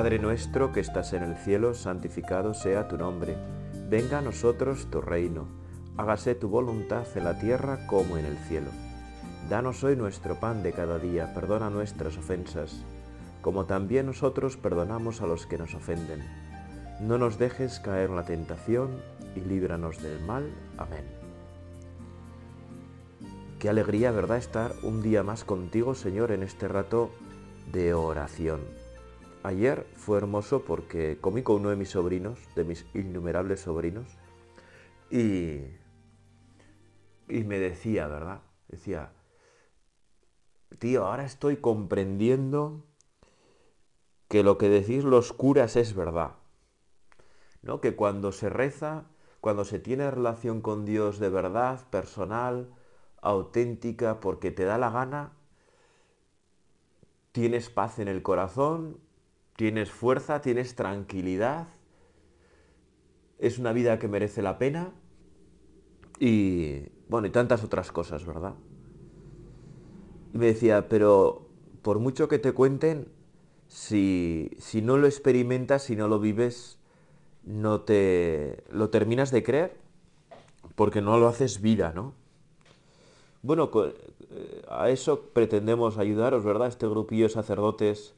Padre nuestro que estás en el cielo, santificado sea tu nombre. Venga a nosotros tu reino. Hágase tu voluntad en la tierra como en el cielo. Danos hoy nuestro pan de cada día, perdona nuestras ofensas, como también nosotros perdonamos a los que nos ofenden. No nos dejes caer en la tentación y líbranos del mal. Amén. Qué alegría, ¿verdad?, estar un día más contigo, Señor, en este rato de oración. Ayer fue hermoso porque comí con uno de mis sobrinos, de mis innumerables sobrinos, y, y me decía, ¿verdad? Decía, tío, ahora estoy comprendiendo que lo que decís los curas es verdad. ¿No? Que cuando se reza, cuando se tiene relación con Dios de verdad, personal, auténtica, porque te da la gana, tienes paz en el corazón, tienes fuerza, tienes tranquilidad, es una vida que merece la pena y bueno, y tantas otras cosas, ¿verdad? Y me decía, pero por mucho que te cuenten, si, si no lo experimentas, si no lo vives, no te lo terminas de creer porque no lo haces vida, ¿no? Bueno, eh, a eso pretendemos ayudaros, ¿verdad? Este grupillo de sacerdotes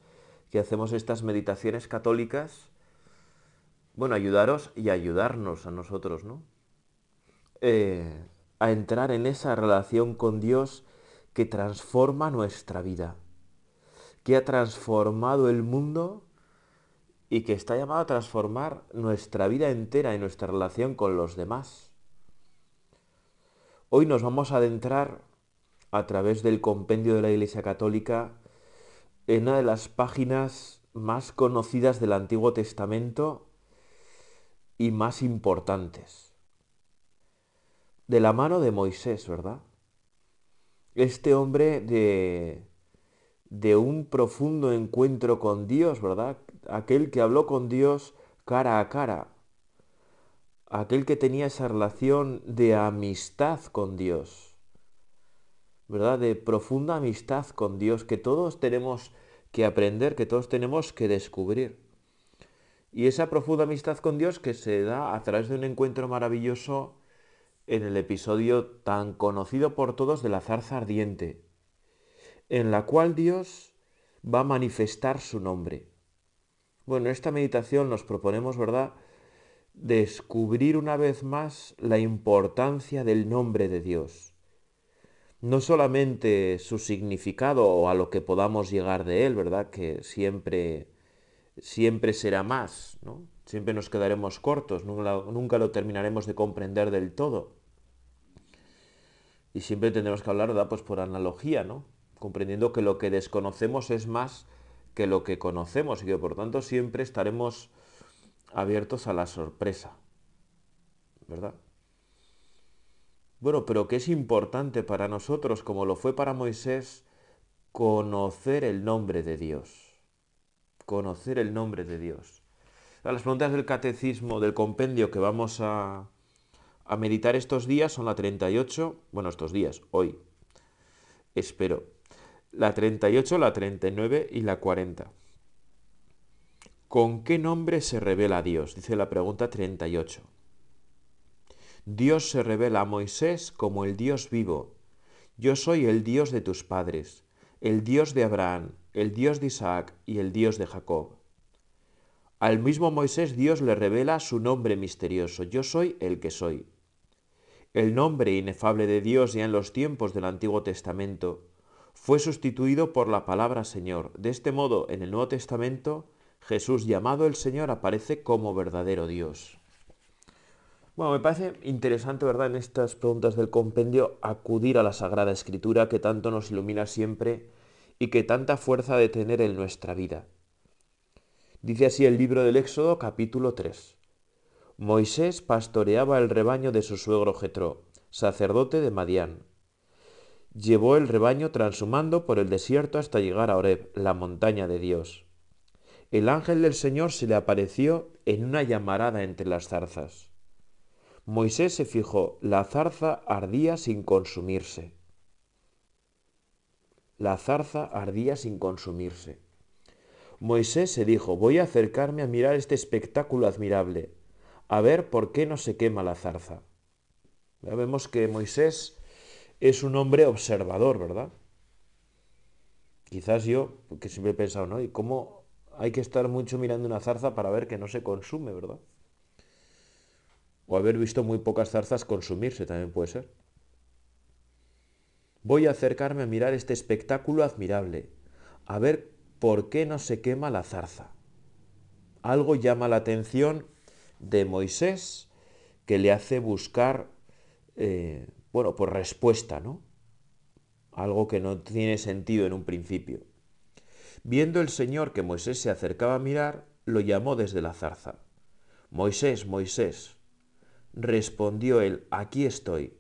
que hacemos estas meditaciones católicas, bueno, ayudaros y ayudarnos a nosotros, ¿no? Eh, a entrar en esa relación con Dios que transforma nuestra vida, que ha transformado el mundo y que está llamado a transformar nuestra vida entera y nuestra relación con los demás. Hoy nos vamos a adentrar a través del compendio de la Iglesia Católica en una de las páginas más conocidas del Antiguo Testamento y más importantes. De la mano de Moisés, ¿verdad? Este hombre de, de un profundo encuentro con Dios, ¿verdad? Aquel que habló con Dios cara a cara. Aquel que tenía esa relación de amistad con Dios ¿verdad? De profunda amistad con Dios que todos tenemos que aprender, que todos tenemos que descubrir. Y esa profunda amistad con Dios que se da a través de un encuentro maravilloso en el episodio tan conocido por todos de la zarza ardiente, en la cual Dios va a manifestar su nombre. Bueno, en esta meditación nos proponemos, ¿verdad?, descubrir una vez más la importancia del nombre de Dios no solamente su significado o a lo que podamos llegar de él, ¿verdad? Que siempre, siempre será más, ¿no? Siempre nos quedaremos cortos, nunca, lo terminaremos de comprender del todo. Y siempre tendremos que hablar, ¿verdad? Pues por analogía, ¿no? Comprendiendo que lo que desconocemos es más que lo que conocemos y que por tanto siempre estaremos abiertos a la sorpresa, ¿verdad? Bueno, pero que es importante para nosotros, como lo fue para Moisés, conocer el nombre de Dios. Conocer el nombre de Dios. Las preguntas del catecismo, del compendio que vamos a, a meditar estos días son la 38, bueno, estos días, hoy, espero, la 38, la 39 y la 40. ¿Con qué nombre se revela Dios? Dice la pregunta 38. Dios se revela a Moisés como el Dios vivo. Yo soy el Dios de tus padres, el Dios de Abraham, el Dios de Isaac y el Dios de Jacob. Al mismo Moisés Dios le revela su nombre misterioso, yo soy el que soy. El nombre inefable de Dios ya en los tiempos del Antiguo Testamento fue sustituido por la palabra Señor. De este modo, en el Nuevo Testamento, Jesús llamado el Señor aparece como verdadero Dios. Bueno, me parece interesante, ¿verdad?, en estas preguntas del compendio, acudir a la Sagrada Escritura que tanto nos ilumina siempre y que tanta fuerza de tener en nuestra vida. Dice así el libro del Éxodo capítulo 3. Moisés pastoreaba el rebaño de su suegro Jetro, sacerdote de Madián. Llevó el rebaño transhumando por el desierto hasta llegar a Horeb, la montaña de Dios. El ángel del Señor se le apareció en una llamarada entre las zarzas. Moisés se fijó, la zarza ardía sin consumirse. La zarza ardía sin consumirse. Moisés se dijo, voy a acercarme a mirar este espectáculo admirable, a ver por qué no se quema la zarza. Ya vemos que Moisés es un hombre observador, ¿verdad? Quizás yo, que siempre he pensado, ¿no? ¿Y cómo hay que estar mucho mirando una zarza para ver que no se consume, ¿verdad? O haber visto muy pocas zarzas consumirse también puede ser. Voy a acercarme a mirar este espectáculo admirable, a ver por qué no se quema la zarza. Algo llama la atención de Moisés que le hace buscar, eh, bueno, por respuesta, ¿no? Algo que no tiene sentido en un principio. Viendo el Señor que Moisés se acercaba a mirar, lo llamó desde la zarza. Moisés, Moisés. Respondió él, aquí estoy.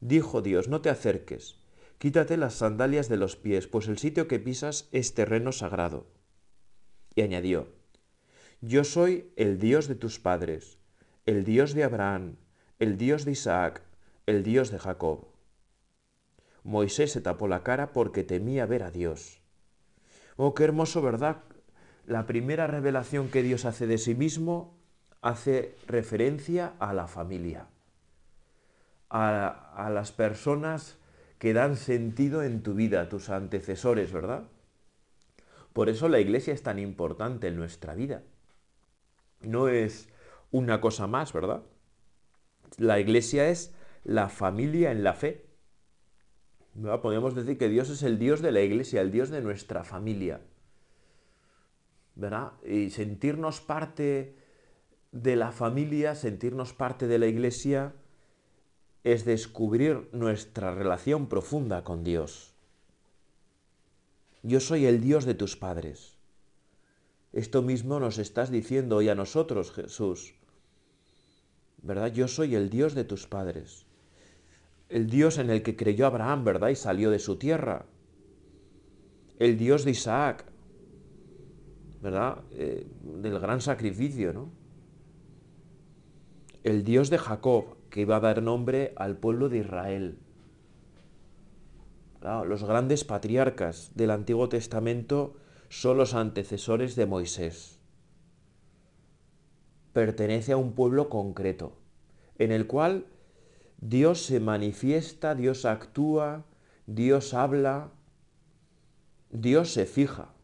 Dijo Dios, no te acerques, quítate las sandalias de los pies, pues el sitio que pisas es terreno sagrado. Y añadió, yo soy el Dios de tus padres, el Dios de Abraham, el Dios de Isaac, el Dios de Jacob. Moisés se tapó la cara porque temía ver a Dios. Oh, qué hermoso, ¿verdad? La primera revelación que Dios hace de sí mismo hace referencia a la familia a, las personas que dan sentido en tu vida, tus antecesores, ¿verdad? Por eso la iglesia es tan importante en nuestra vida. No es una cosa más, ¿verdad? La iglesia es la familia en la fe. Podemos decir que Dios es el Dios de la iglesia, el Dios de nuestra familia. ¿Verdad? Y sentirnos parte de la familia, sentirnos parte de la iglesia, es descubrir nuestra relación profunda con Dios. Yo soy el Dios de tus padres. Esto mismo nos estás diciendo hoy a nosotros, Jesús. ¿Verdad? Yo soy el Dios de tus padres. El Dios en el que creyó Abraham, ¿verdad? Y salió de su tierra. El Dios de Isaac, ¿verdad? Eh, del gran sacrificio, ¿no? El Dios de Jacob, que iba a dar nombre al pueblo de Israel. los grandes patriarcas del Antiguo Testamento son los antecesores de Moisés. Pertenece a un pueblo concreto, en el cual Dios se manifiesta, Dios actúa, Dios habla, Dios se fija.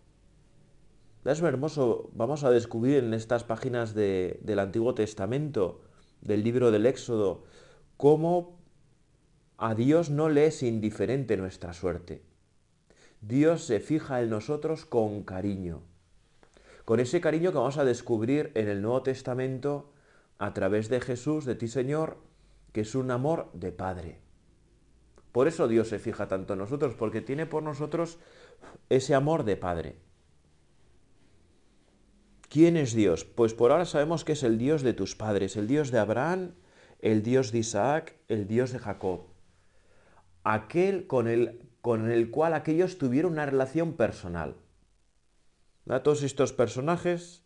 Es hermoso, vamos a descubrir en estas páginas del Antiguo Testamento del libro del Éxodo, cómo a Dios no le es indiferente nuestra suerte. Dios se fija en nosotros con cariño, con ese cariño que vamos a descubrir en el Nuevo Testamento a través de Jesús, de ti Señor, que es un amor de Padre. Por eso Dios se fija tanto en nosotros, porque tiene por nosotros ese amor de Padre. ¿Quién es Dios? Pues por ahora sabemos que es el Dios de tus padres, el Dios de Abraham, el Dios de Isaac, el Dios de Jacob. Aquel con el, con el cual aquellos tuvieron una relación personal. Todos estos personajes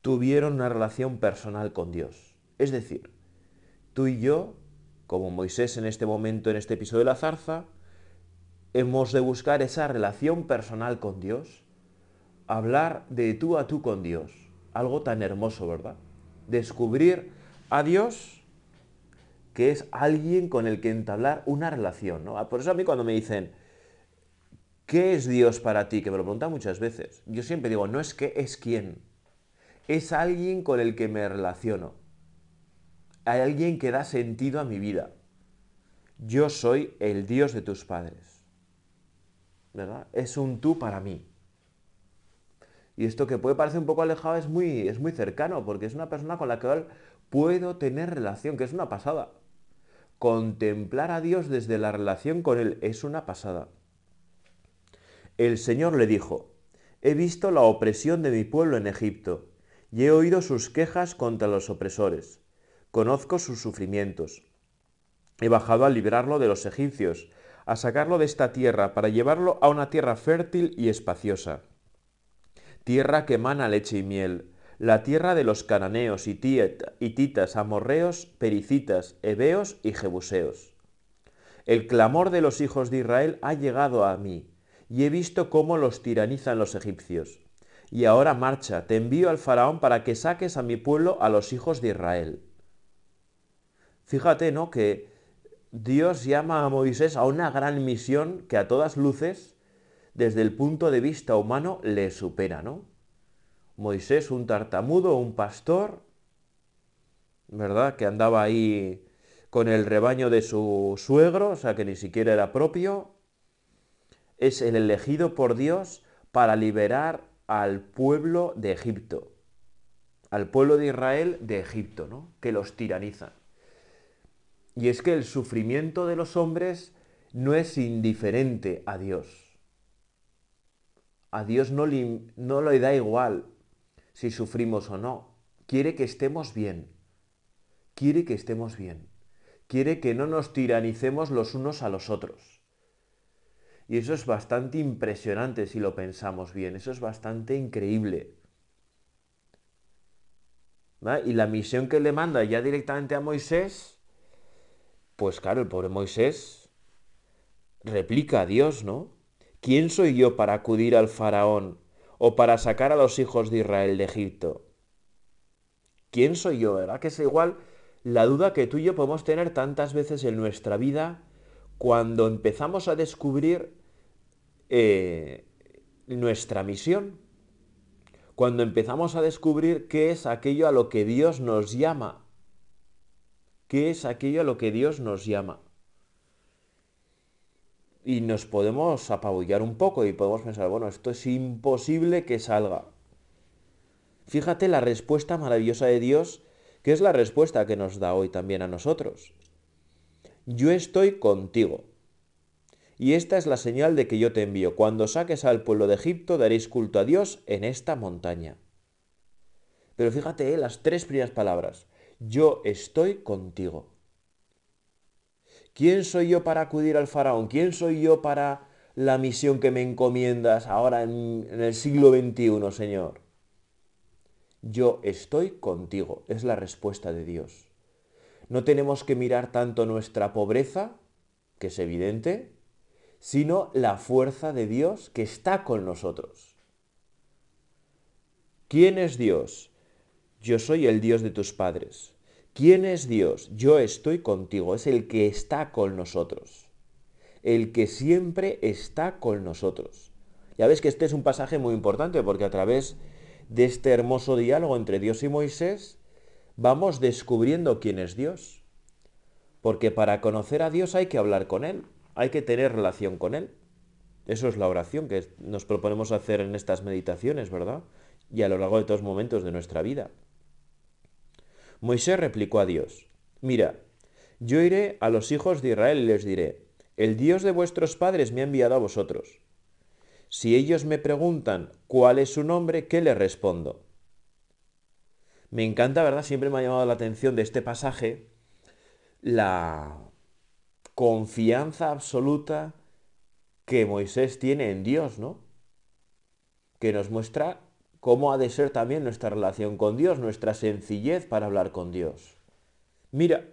tuvieron una relación personal con Dios. Es decir, tú y yo, como Moisés en este momento, en este episodio de la zarza, hemos de buscar esa relación personal con Dios hablar de tú a tú con Dios. Algo tan hermoso, ¿verdad? Descubrir a Dios que es alguien con el que entablar una relación, ¿no? Por eso a mí cuando me dicen, ¿qué es Dios para ti? Que me lo preguntan muchas veces. Yo siempre digo, no es qué, es quién. Es alguien con el que me relaciono. Hay alguien que da sentido a mi vida. Yo soy el Dios de tus padres. ¿Verdad? Es un tú para mí. Y esto que puede parecer un poco alejado es muy, es muy cercano, porque es una persona con la que puedo tener relación, que es una pasada. Contemplar a Dios desde la relación con Él es una pasada. El Señor le dijo, he visto la opresión de mi pueblo en Egipto, y he oído sus quejas contra los opresores. Conozco sus sufrimientos. He bajado a librarlo de los egipcios, a sacarlo de esta tierra, para llevarlo a una tierra fértil y espaciosa tierra que emana leche y miel, la tierra de los cananeos, hititas, amorreos, pericitas, heveos y jebuseos. El clamor de los hijos de Israel ha llegado a mí, y he visto cómo los tiranizan los egipcios. Y ahora marcha, te envío al faraón para que saques a mi pueblo, a los hijos de Israel. Fíjate, ¿no? Que Dios llama a Moisés a una gran misión que a todas luces, desde el punto de vista humano, le supera, ¿no? Moisés, un tartamudo, un pastor, ¿verdad? Que andaba ahí con el rebaño de su suegro, o sea que ni siquiera era propio, es el elegido por Dios para liberar al pueblo de Egipto, al pueblo de Israel de Egipto, ¿no? Que los tiranizan. Y es que el sufrimiento de los hombres no es indiferente a Dios. A Dios no le, no le da igual si sufrimos o no. Quiere que estemos bien. Quiere que estemos bien. Quiere que no nos tiranicemos los unos a los otros. Y eso es bastante impresionante si lo pensamos bien. Eso es bastante increíble. Y la misión que le manda ya directamente a Moisés pues claro, el pobre Moisés replica a Dios, ¿no? ¿Quién soy yo para acudir al faraón o para sacar a los hijos de Israel de Egipto? ¿Quién soy yo? ¿Verdad que es igual la duda que tú y yo podemos tener tantas veces en nuestra vida cuando empezamos a descubrir eh, nuestra misión? Cuando empezamos a descubrir qué es aquello a lo que Dios nos llama qué es aquello a lo que Dios nos llama. Y nos podemos apabullar un poco y podemos pensar, bueno, esto es imposible que salga. Fíjate la respuesta maravillosa de Dios, que es la respuesta que nos da hoy también a nosotros. Yo estoy contigo. Y esta es la señal de que yo te envío. Cuando saques al pueblo de Egipto, daréis culto a Dios en esta montaña. Pero fíjate eh, las tres primeras palabras yo estoy contigo. ¿Quién soy yo para acudir al faraón? ¿Quién soy yo para la misión que me encomiendas ahora en, el siglo XXI, Señor? Yo estoy contigo, es la respuesta de Dios. No tenemos que mirar tanto nuestra pobreza, que es evidente, sino la fuerza de Dios que está con nosotros. ¿Quién es Dios? Yo soy el Dios de tus padres. ¿Quién es Dios? Yo estoy contigo. Es el que está con nosotros. El que siempre está con nosotros. Ya ves que este es un pasaje muy importante porque a través de este hermoso diálogo entre Dios y Moisés vamos descubriendo quién es Dios. Porque para conocer a Dios hay que hablar con Él, hay que tener relación con Él. Eso es la oración que nos proponemos hacer en estas meditaciones, ¿verdad? Y a lo largo de todos los momentos de nuestra vida. Moisés replicó a Dios, Mira, yo iré a los hijos de Israel y les diré, el Dios de vuestros padres me ha enviado a vosotros. Si ellos me preguntan cuál es su nombre, ¿qué les respondo? Me encanta, ¿verdad? Siempre me ha llamado la atención de este pasaje la confianza absoluta que Moisés tiene en Dios, ¿no? Que nos muestra cómo ha de ser también nuestra relación con Dios, nuestra sencillez para hablar con Dios. Mira,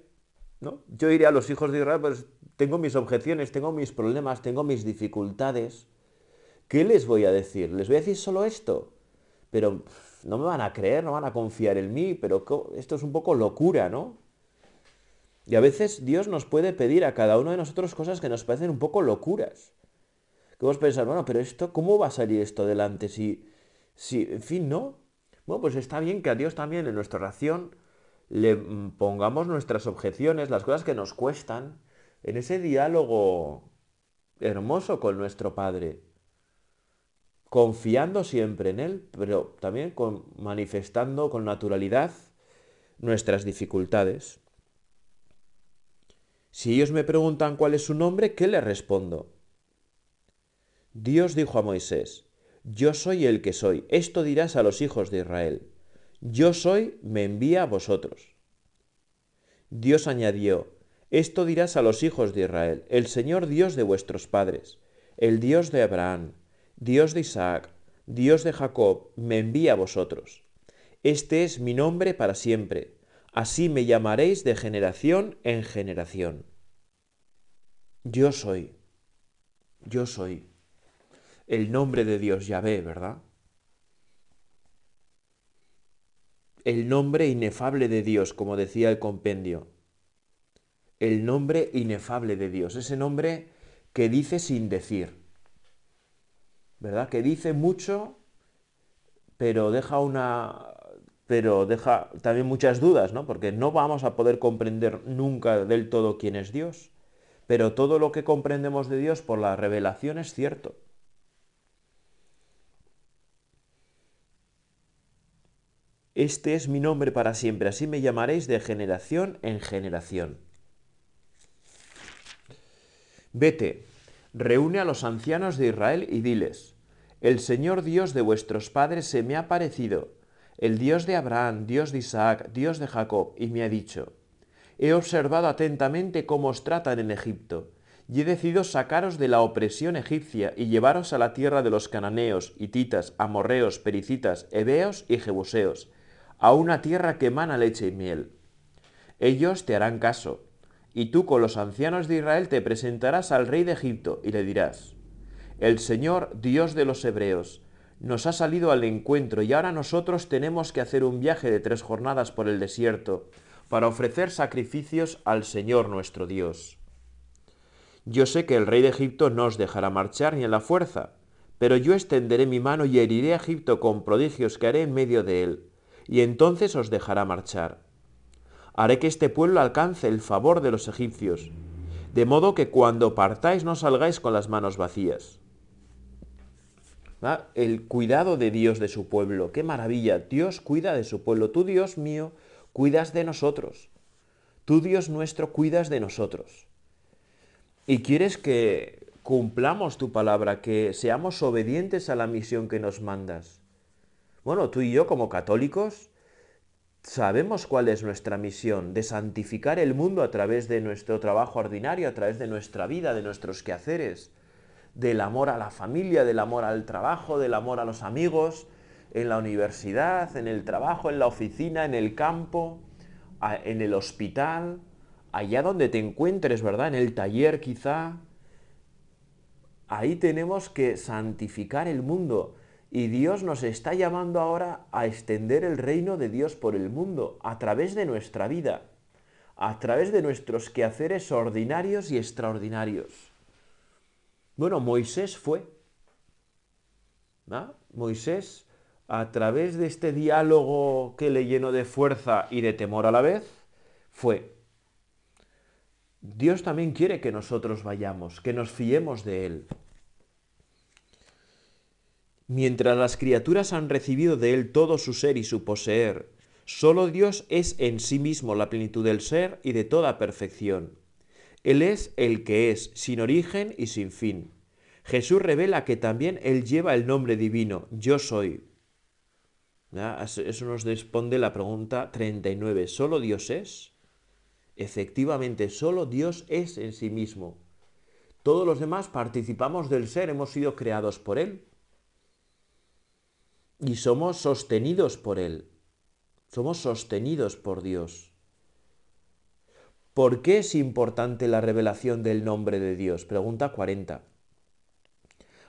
¿no? Yo iré a los hijos de Israel, pues tengo mis objeciones, tengo mis problemas, tengo mis dificultades. ¿Qué les voy a decir? ¿Les voy a decir solo esto? Pero no me van a creer, no van a confiar en mí, pero esto es un poco locura, ¿no? Y a veces Dios nos puede pedir a cada uno de nosotros cosas que nos parecen un poco locuras. Que vos pensar, bueno, pero esto, ¿cómo va a salir esto adelante si Sí, en fin, ¿no? Bueno, pues está bien que a Dios también en nuestra oración le mm, pongamos nuestras objeciones, las cosas que nos cuestan, en ese diálogo hermoso con nuestro Padre, confiando siempre en Él, pero también con, manifestando con naturalidad nuestras dificultades. Si ellos me preguntan cuál es su nombre, ¿qué les respondo? Dios dijo a Moisés, yo soy el que soy. Esto dirás a los hijos de Israel. Yo soy, me envía a vosotros. Dios añadió, esto dirás a los hijos de Israel, el Señor Dios de vuestros padres, el Dios de Abraham, Dios de Isaac, Dios de Jacob, me envía a vosotros. Este es mi nombre para siempre, así me llamaréis de generación en generación. Yo soy, yo soy. El nombre de Dios Yahvé, ¿verdad? El nombre inefable de Dios, como decía el compendio. El nombre inefable de Dios, ese nombre que dice sin decir. ¿Verdad? Que dice mucho, pero deja una pero deja también muchas dudas, ¿no? Porque no vamos a poder comprender nunca del todo quién es Dios. Pero todo lo que comprendemos de Dios por la revelación es cierto. Este es mi nombre para siempre, así me llamaréis de generación en generación. Vete, reúne a los ancianos de Israel y diles, el Señor Dios de vuestros padres se me ha parecido, el Dios de Abraham, Dios de Isaac, Dios de Jacob, y me ha dicho, he observado atentamente cómo os tratan en Egipto, y he decidido sacaros de la opresión egipcia y llevaros a la tierra de los cananeos, hititas, amorreos, pericitas, heveos y jebuseos, a una tierra que emana leche y miel. Ellos te harán caso, y tú con los ancianos de Israel te presentarás al rey de Egipto y le dirás, El Señor, Dios de los hebreos, nos ha salido al encuentro y ahora nosotros tenemos que hacer un viaje de tres jornadas por el desierto para ofrecer sacrificios al Señor nuestro Dios. Yo sé que el rey de Egipto no os dejará marchar ni en la fuerza, pero yo extenderé mi mano y heriré a Egipto con prodigios que haré en medio de él y entonces os dejará marchar. Haré que este pueblo alcance el favor de los egipcios, de modo que cuando partáis no salgáis con las manos vacías. El cuidado de Dios de su pueblo, qué maravilla, Dios cuida de su pueblo, tú Dios mío, cuidas de nosotros, tú Dios nuestro, cuidas de nosotros. Y quieres que cumplamos tu palabra, que seamos obedientes a la misión que nos mandas. Bueno, tú y yo como católicos sabemos cuál es nuestra misión, de santificar el mundo a través de nuestro trabajo ordinario, a través de nuestra vida, de nuestros quehaceres, del amor a la familia, del amor al trabajo, del amor a los amigos, en la universidad, en el trabajo, en la oficina, en el campo, en el hospital, allá donde te encuentres, ¿verdad? En el taller quizá. Ahí tenemos que santificar el mundo. Y Dios nos está llamando ahora a extender el reino de Dios por el mundo a través de nuestra vida, a través de nuestros quehaceres ordinarios y extraordinarios. Bueno, Moisés fue. Moisés, a través de este diálogo que le llenó de fuerza y de temor a la vez, fue. Dios también quiere que nosotros vayamos, que nos fiemos de Él. Mientras las criaturas han recibido de Él todo su ser y su poseer, solo Dios es en sí mismo la plenitud del ser y de toda perfección. Él es el que es, sin origen y sin fin. Jesús revela que también Él lleva el nombre divino, yo soy. Eso nos responde la pregunta 39. ¿Solo Dios es? Efectivamente, solo Dios es en sí mismo. Todos los demás participamos del ser, hemos sido creados por Él y somos sostenidos por Él. Somos sostenidos por Dios. ¿Por qué es importante la revelación del nombre de Dios? Pregunta 40.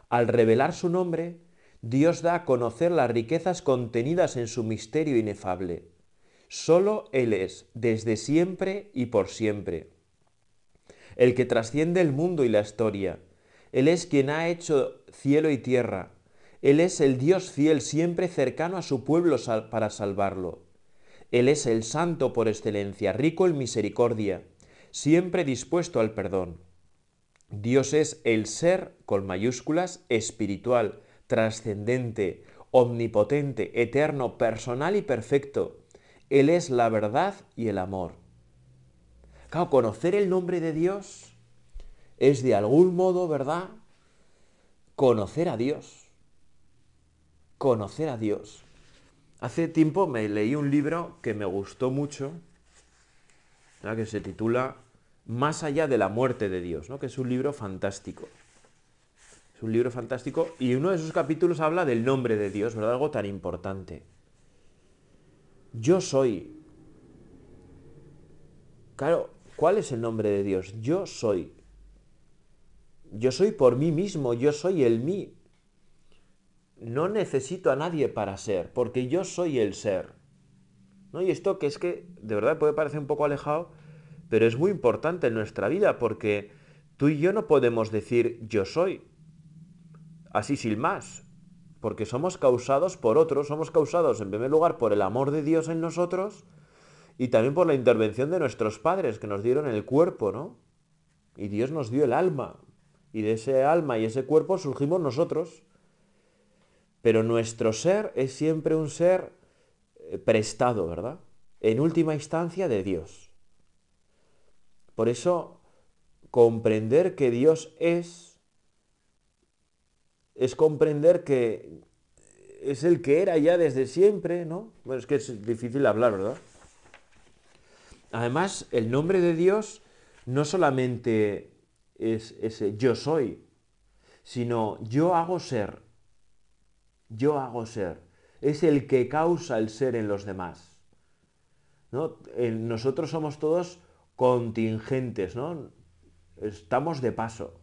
Al revelar su nombre, Dios da a conocer las riquezas contenidas en su misterio inefable. Solo Él es, desde siempre y por siempre. El que trasciende el mundo y la historia. Él es quien ha hecho cielo y tierra, él es el Dios fiel, siempre cercano a su pueblo para salvarlo. Él es el santo por excelencia, rico en misericordia, siempre dispuesto al perdón. Dios es el ser, con mayúsculas, espiritual, trascendente, omnipotente, eterno, personal y perfecto. Él es la verdad y el amor. Claro, conocer el nombre de Dios es de algún modo, ¿verdad? Conocer a Dios conocer a Dios. Hace tiempo me leí un libro que me gustó mucho, que se titula Más allá de la muerte de Dios, ¿no? que es un libro fantástico. Es un libro fantástico y uno de sus capítulos habla del nombre de Dios, ¿verdad? Algo tan importante. Yo soy. Claro, ¿cuál es el nombre de Dios? Yo soy. Yo soy por mí mismo, yo soy el mí. No necesito a nadie para ser, porque yo soy el ser. ¿No? Y esto que es que de verdad puede parecer un poco alejado, pero es muy importante en nuestra vida, porque tú y yo no podemos decir yo soy, así sin más, porque somos causados por otros, somos causados en primer lugar por el amor de Dios en nosotros y también por la intervención de nuestros padres que nos dieron el cuerpo, ¿no? Y Dios nos dio el alma, y de ese alma y ese cuerpo surgimos nosotros. Pero nuestro ser es siempre un ser eh, prestado, ¿verdad? En última instancia de Dios. Por eso, comprender que Dios es, es comprender que es el que era ya desde siempre, ¿no? Bueno, es que es difícil hablar, ¿verdad? Además, el nombre de Dios no solamente es ese yo soy, sino yo hago ser. Yo hago ser. Es el que causa el ser en los demás. ¿no? Nosotros somos todos contingentes, ¿no? Estamos de paso.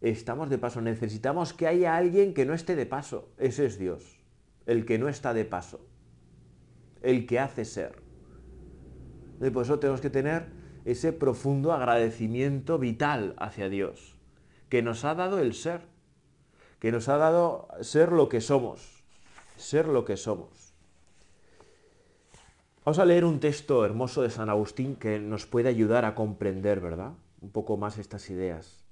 Estamos de paso. Necesitamos que haya alguien que no esté de paso. Ese es Dios. El que no está de paso. El que hace ser. Y por eso tenemos que tener ese profundo agradecimiento vital hacia Dios, que nos ha dado el ser, que nos ha dado ser lo que somos, ser lo que somos. Vamos a leer un texto hermoso de San Agustín que nos puede ayudar a comprender, ¿verdad? Un poco más estas ideas.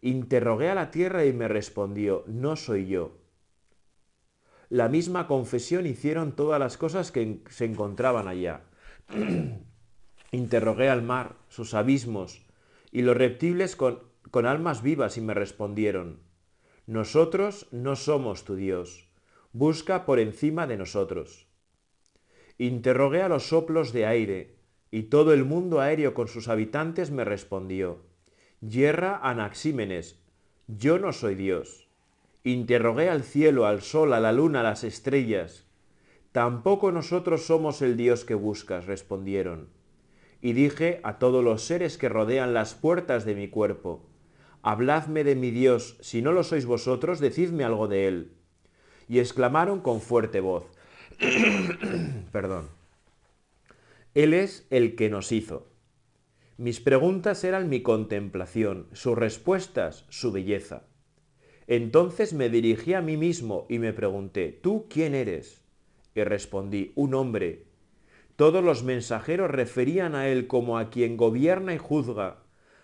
Interrogué a la tierra y me respondió, no soy yo. La misma confesión hicieron todas las cosas que se encontraban allá. Interrogué al mar, sus abismos, y los reptiles con, con almas vivas y me respondieron, Nosotros no somos tu Dios, busca por encima de nosotros. Interrogué a los soplos de aire, y todo el mundo aéreo con sus habitantes me respondió, Yerra Anaxímenes, yo no soy Dios. Interrogué al cielo, al sol, a la luna, a las estrellas. Tampoco nosotros somos el Dios que buscas, respondieron y dije a todos los seres que rodean las puertas de mi cuerpo, Habladme de mi Dios, si no lo sois vosotros, decidme algo de él. Y exclamaron con fuerte voz, perdón, Él es el que nos hizo. Mis preguntas eran mi contemplación, sus respuestas su belleza. Entonces me dirigí a mí mismo y me pregunté, ¿tú quién eres? Y respondí, un hombre todos los mensajeros referían a él como a quien gobierna y juzga.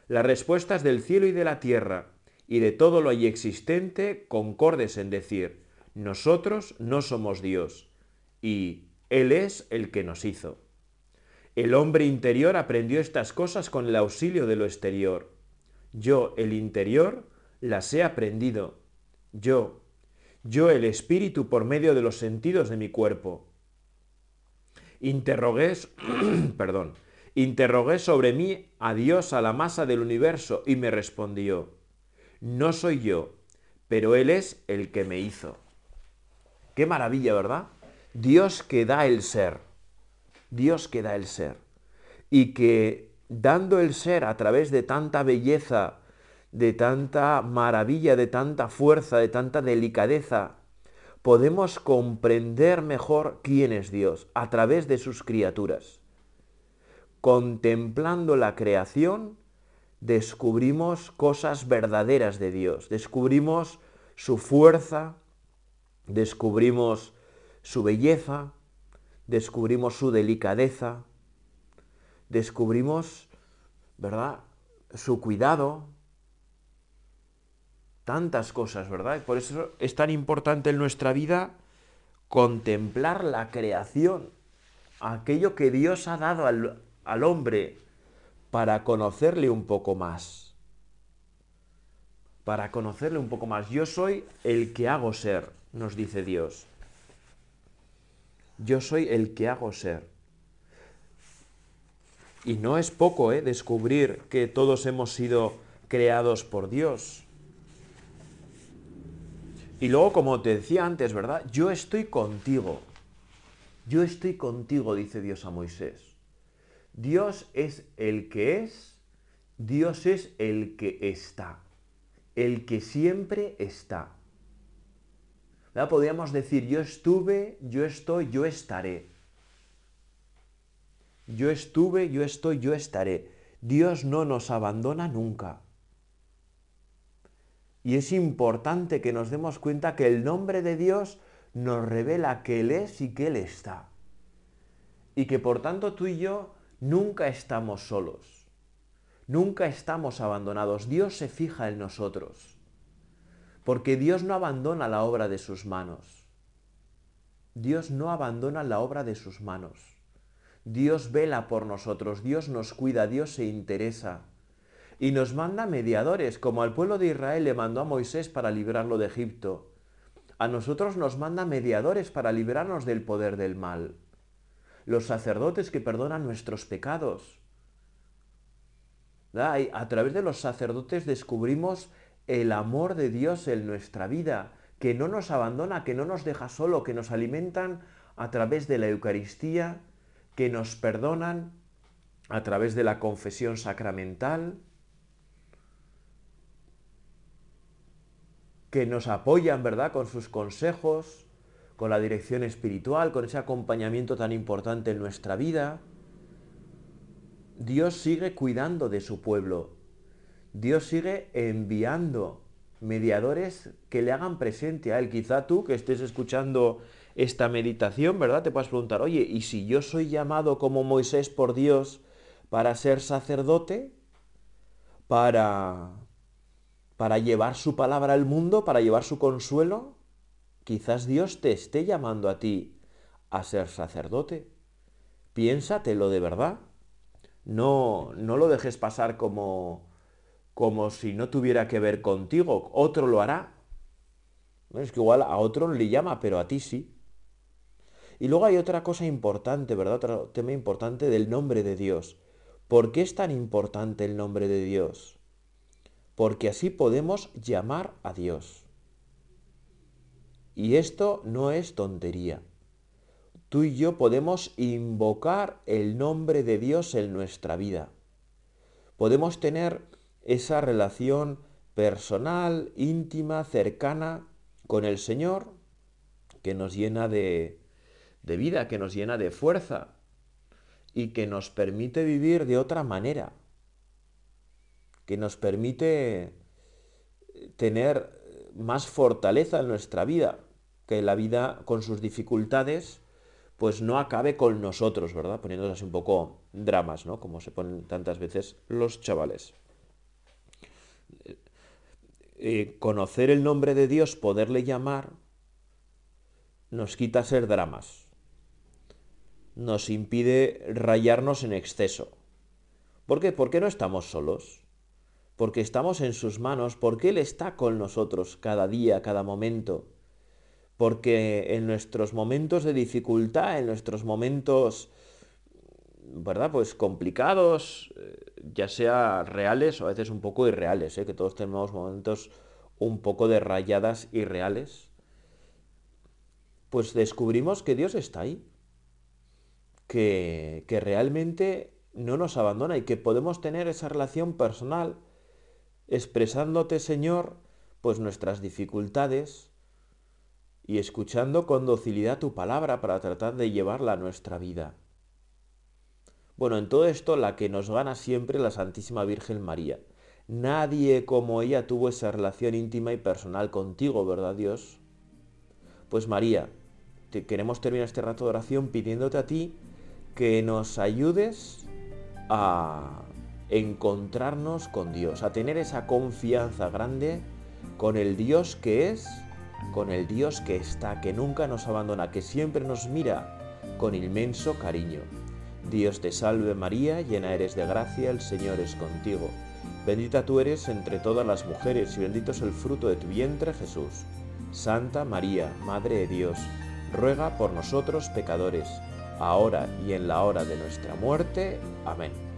Las respuestas del cielo y de la tierra y de todo lo allí existente concordes en decir, nosotros no somos Dios y Él es el que nos hizo. El hombre interior aprendió estas cosas con el auxilio de lo exterior. Yo, el interior, las he aprendido. Yo, yo el espíritu por medio de los sentidos de mi cuerpo. Interrogué, perdón, interrogué sobre mí a Dios a la masa del universo y me respondió, no soy yo, pero Él es el que me hizo. Qué maravilla, ¿verdad? Dios que da el ser, Dios que da el ser, y que dando el ser a través de tanta belleza, de tanta maravilla, de tanta fuerza, de tanta delicadeza, podemos comprender mejor quién es Dios a través de sus criaturas. Contemplando la creación, descubrimos cosas verdaderas de Dios, descubrimos su fuerza, descubrimos su belleza, descubrimos su delicadeza, descubrimos, ¿verdad?, su cuidado, tantas cosas, ¿verdad? Por eso es tan importante en nuestra vida contemplar la creación, aquello que Dios ha dado al, al hombre para conocerle un poco más. Para conocerle un poco más. Yo soy el que hago ser, nos dice Dios. Yo soy el que hago ser. Y no es poco, ¿eh? Descubrir que todos hemos sido creados por Dios. Y luego, como te decía antes, ¿verdad? Yo estoy contigo. Yo estoy contigo, dice Dios a Moisés. Dios es el que es, Dios es el que está, el que siempre está. Podríamos decir, yo estuve, yo estoy, yo estaré. Yo estuve, yo estoy, yo estaré. Dios no nos abandona nunca. Y es importante que nos demos cuenta que el nombre de Dios nos revela que Él es y que Él está. Y que por tanto tú y yo nunca estamos solos. Nunca estamos abandonados. Dios se fija en nosotros. Porque Dios no abandona la obra de sus manos. Dios no abandona la obra de sus manos. Dios vela por nosotros, Dios nos cuida, Dios se interesa y nos manda mediadores, como al pueblo de Israel le mandó a Moisés para librarlo de Egipto. A nosotros nos manda mediadores para librarnos del poder del mal. Los sacerdotes que perdonan nuestros pecados. A través de los sacerdotes descubrimos el amor de Dios en nuestra vida, que no nos abandona, que no nos deja solo, que nos alimentan a través de la Eucaristía, que nos perdonan a través de la confesión sacramental, que nos apoyan, ¿verdad?, con sus consejos, con la dirección espiritual, con ese acompañamiento tan importante en nuestra vida. Dios sigue cuidando de su pueblo. Dios sigue enviando mediadores que le hagan presente a Él. Quizá tú que estés escuchando esta meditación, ¿verdad? Te puedas preguntar, oye, ¿y si yo soy llamado como Moisés por Dios para ser sacerdote? Para para llevar su palabra al mundo, para llevar su consuelo? Quizás Dios te esté llamando a ti a ser sacerdote. Piénsatelo de verdad. No, no lo dejes pasar como, como si no tuviera que ver contigo. Otro lo hará. Es que igual a otro le llama, pero a ti sí. Y luego hay otra cosa importante, ¿verdad? Otro tema importante del nombre de Dios. ¿Por qué es tan importante el nombre de Dios? porque así podemos llamar a Dios. Y esto no es tontería. Tú y yo podemos invocar el nombre de Dios en nuestra vida. Podemos tener esa relación personal, íntima, cercana con el Señor, que nos llena de, de vida, que nos llena de fuerza y que nos permite vivir de otra manera que nos permite tener más fortaleza en nuestra vida, que la vida con sus dificultades pues no acabe con nosotros, ¿verdad? Poniéndonos así un poco dramas, ¿no? Como se ponen tantas veces los chavales. Eh, conocer el nombre de Dios, poderle llamar, nos quita ser dramas. Nos impide rayarnos en exceso. ¿Por qué? Porque no estamos solos porque estamos en sus manos, porque Él está con nosotros cada día, cada momento, porque en nuestros momentos de dificultad, en nuestros momentos, ¿verdad? Pues complicados, eh, ya sea reales o a veces un poco irreales, ¿eh? que todos tenemos momentos un poco de rayadas irreales, pues descubrimos que Dios está ahí, que, que realmente no nos abandona y que podemos tener esa relación personal, expresándote, Señor, pues nuestras dificultades y escuchando con docilidad tu palabra para tratar de llevarla a nuestra vida. Bueno, en todo esto la que nos gana siempre la Santísima Virgen María. Nadie como ella tuvo esa relación íntima y personal contigo, ¿verdad Dios? Pues María, queremos terminar este rato de oración pidiéndote a ti que nos ayudes a encontrarnos con Dios, a tener esa confianza grande con el Dios que es, con el Dios que está, que nunca nos abandona, que siempre nos mira con inmenso cariño. Dios te salve María, llena eres de gracia, el Señor es contigo. Bendita tú eres entre todas las mujeres y bendito es el fruto de tu vientre Jesús. Santa María, Madre de Dios, ruega por nosotros pecadores, ahora y en la hora de nuestra muerte. Amén.